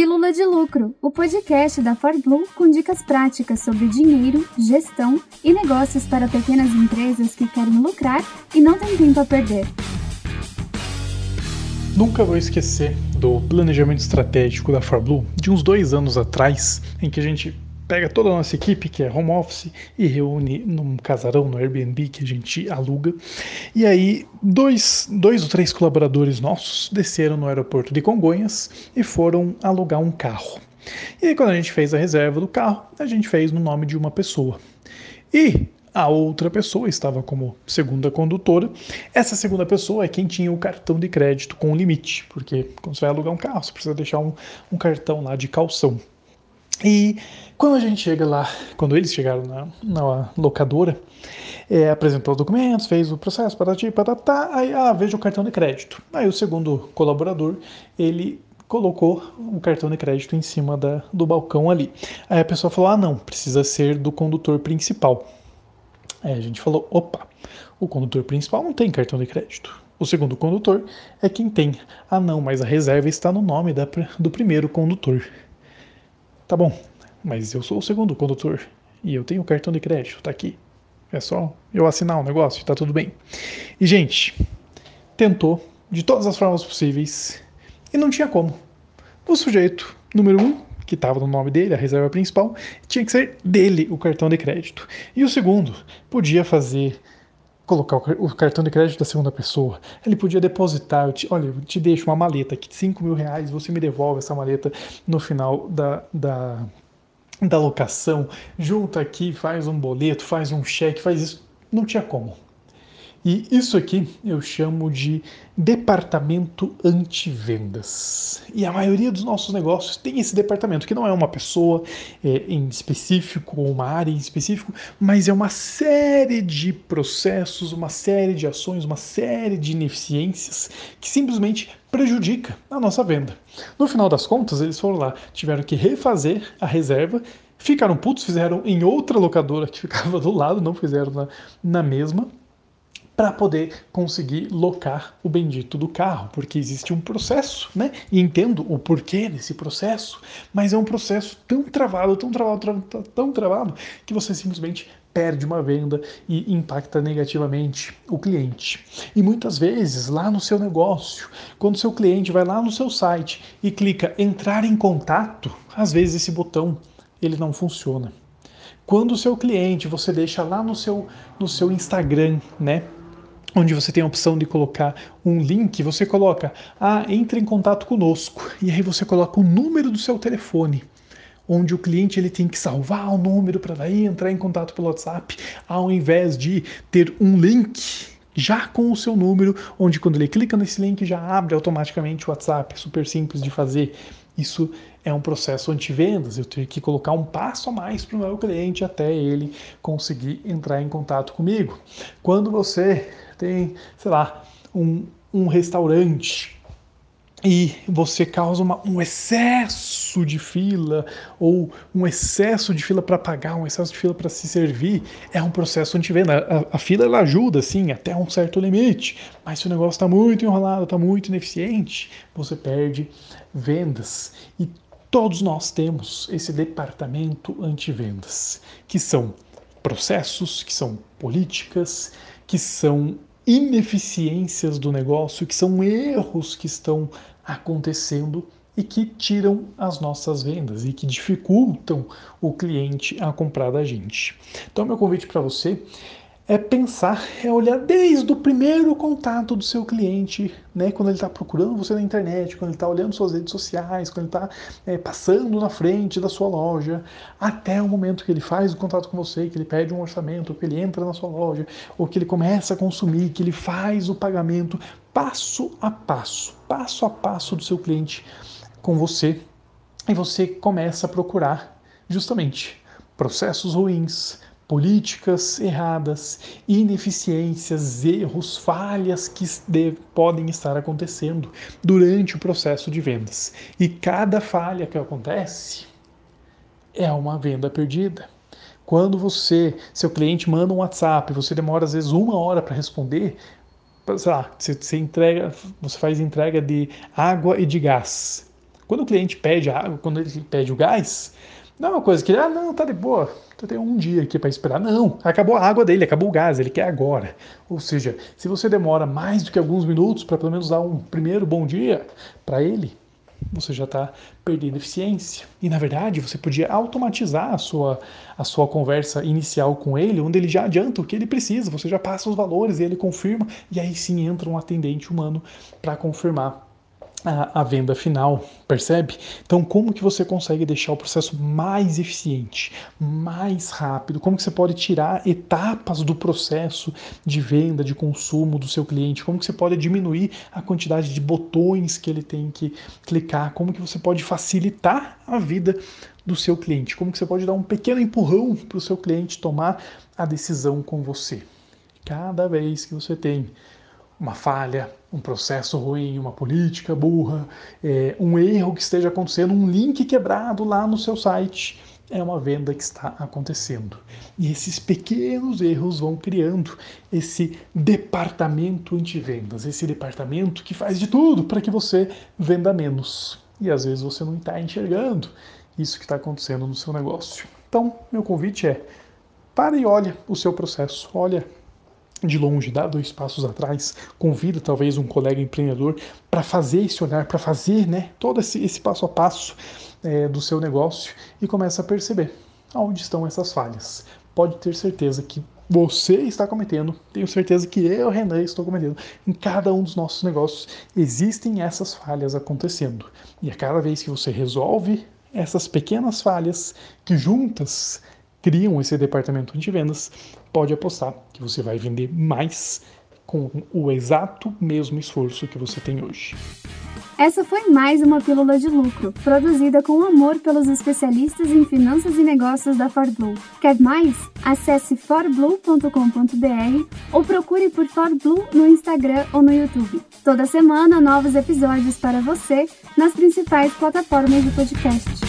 Pílula de Lucro, o podcast da ForBlue com dicas práticas sobre dinheiro, gestão e negócios para pequenas empresas que querem lucrar e não têm tempo a perder. Nunca vou esquecer do planejamento estratégico da ForBlue de uns dois anos atrás, em que a gente pega toda a nossa equipe, que é home office, e reúne num casarão, no Airbnb que a gente aluga. E aí, dois, dois ou três colaboradores nossos desceram no aeroporto de Congonhas e foram alugar um carro. E aí, quando a gente fez a reserva do carro, a gente fez no nome de uma pessoa. E a outra pessoa estava como segunda condutora. Essa segunda pessoa é quem tinha o cartão de crédito com limite, porque quando você vai alugar um carro, você precisa deixar um, um cartão lá de calção. E quando a gente chega lá, quando eles chegaram na, na locadora, é, apresentou os documentos, fez o processo, patati, patatá, aí, ah, veja o cartão de crédito. Aí o segundo colaborador, ele colocou o cartão de crédito em cima da, do balcão ali. Aí a pessoa falou, ah não, precisa ser do condutor principal. Aí a gente falou, opa, o condutor principal não tem cartão de crédito. O segundo condutor é quem tem. Ah não, mas a reserva está no nome da, do primeiro condutor. Tá bom, mas eu sou o segundo condutor e eu tenho o cartão de crédito, tá aqui. É só eu assinar o um negócio, tá tudo bem. E, gente, tentou de todas as formas possíveis e não tinha como. O sujeito número um, que estava no nome dele, a reserva principal, tinha que ser dele o cartão de crédito. E o segundo podia fazer colocar o cartão de crédito da segunda pessoa. Ele podia depositar, eu te, olha, eu te deixo uma maleta aqui, 5 mil reais, você me devolve essa maleta no final da, da, da locação, junta aqui, faz um boleto, faz um cheque, faz isso. Não tinha como. E isso aqui eu chamo de departamento anti-vendas. E a maioria dos nossos negócios tem esse departamento, que não é uma pessoa é, em específico ou uma área em específico, mas é uma série de processos, uma série de ações, uma série de ineficiências que simplesmente prejudica a nossa venda. No final das contas, eles foram lá, tiveram que refazer a reserva ficaram putos, fizeram em outra locadora que ficava do lado, não fizeram na, na mesma, para poder conseguir locar o bendito do carro, porque existe um processo, né? E entendo o porquê desse processo, mas é um processo tão travado, tão travado, tão, tão travado, que você simplesmente perde uma venda e impacta negativamente o cliente. E muitas vezes, lá no seu negócio, quando seu cliente vai lá no seu site e clica entrar em contato, às vezes esse botão ele não funciona. Quando o seu cliente você deixa lá no seu no seu Instagram, né, onde você tem a opção de colocar um link, você coloca, ah, entre em contato conosco, e aí você coloca o número do seu telefone, onde o cliente ele tem que salvar o número para daí entrar em contato pelo WhatsApp, ao invés de ter um link já com o seu número, onde quando ele clica nesse link já abre automaticamente o WhatsApp, super simples de fazer. Isso é um processo anti-vendas, eu tenho que colocar um passo a mais para o meu cliente até ele conseguir entrar em contato comigo. Quando você tem, sei lá, um, um restaurante e você causa uma, um excesso de fila ou um excesso de fila para pagar, um excesso de fila para se servir, é um processo anti-venda. A, a, fila ela ajuda, sim, até um certo limite, mas se o negócio está muito enrolado, está muito ineficiente, você perde vendas. E todos nós temos esse departamento anti-vendas, que são processos, que são políticas, que são ineficiências do negócio, que são erros que estão acontecendo e que tiram as nossas vendas e que dificultam o cliente a comprar da gente. Então, meu convite para você é pensar, é olhar desde o primeiro contato do seu cliente, né? Quando ele está procurando você na internet, quando ele está olhando suas redes sociais, quando ele está é, passando na frente da sua loja, até o momento que ele faz o contato com você, que ele pede um orçamento, que ele entra na sua loja, ou que ele começa a consumir, que ele faz o pagamento, passo a passo, passo a passo do seu cliente com você, e você começa a procurar justamente processos ruins, políticas erradas, ineficiências, erros, falhas que podem estar acontecendo durante o processo de vendas. E cada falha que acontece é uma venda perdida. Quando você, seu cliente manda um WhatsApp, você demora às vezes uma hora para responder, sei lá, você, você entrega, você faz entrega de água e de gás Quando o cliente pede água, quando ele pede o gás, não é uma coisa que, ah, não, tá de boa, tu tem um dia aqui para esperar. Não, acabou a água dele, acabou o gás, ele quer agora. Ou seja, se você demora mais do que alguns minutos para pelo menos dar um primeiro bom dia para ele, você já está perdendo eficiência. E na verdade, você podia automatizar a sua, a sua conversa inicial com ele, onde ele já adianta o que ele precisa, você já passa os valores e ele confirma, e aí sim entra um atendente humano para confirmar a, a, venda final, percebe? Então, como que você consegue deixar o processo mais eficiente, mais rápido? Como que você pode tirar etapas do processo de venda, de consumo do seu cliente? Como que você pode diminuir a quantidade de botões que ele tem que clicar? Como que você pode facilitar a vida do seu cliente? Como que você pode dar um pequeno empurrão para o seu cliente tomar a decisão com você? Cada vez que você tem uma falha, um processo ruim, uma política burra, é, um erro que esteja acontecendo, um link quebrado lá no seu site. É uma venda que está acontecendo. E esses pequenos erros vão criando esse departamento anti-vendas, esse departamento que faz de tudo para que você venda menos. E às vezes você não está enxergando isso que está acontecendo no seu negócio. Então, meu convite é: pare e olhe o seu processo, olha de longe, dá dois passos atrás, convida talvez um colega empreendedor para fazer esse olhar, para fazer né, todo esse, esse passo a passo é, do seu negócio e começa a perceber onde estão essas falhas. Pode ter certeza que você está cometendo, tenho certeza que eu, Renan, estou cometendo. Em cada um dos nossos negócios existem essas falhas acontecendo. E a cada vez que você resolve essas pequenas falhas que juntas criam esse departamento de vendas, pode apostar que você vai vender mais com o exato mesmo esforço que você tem hoje. Essa foi mais uma pílula de lucro, produzida com amor pelos especialistas em finanças e negócios da ForBlue. Quer mais? Acesse forblue.com.br ou procure por ForBlue no Instagram ou no YouTube. Toda semana, novos episódios para você nas principais plataformas de podcast.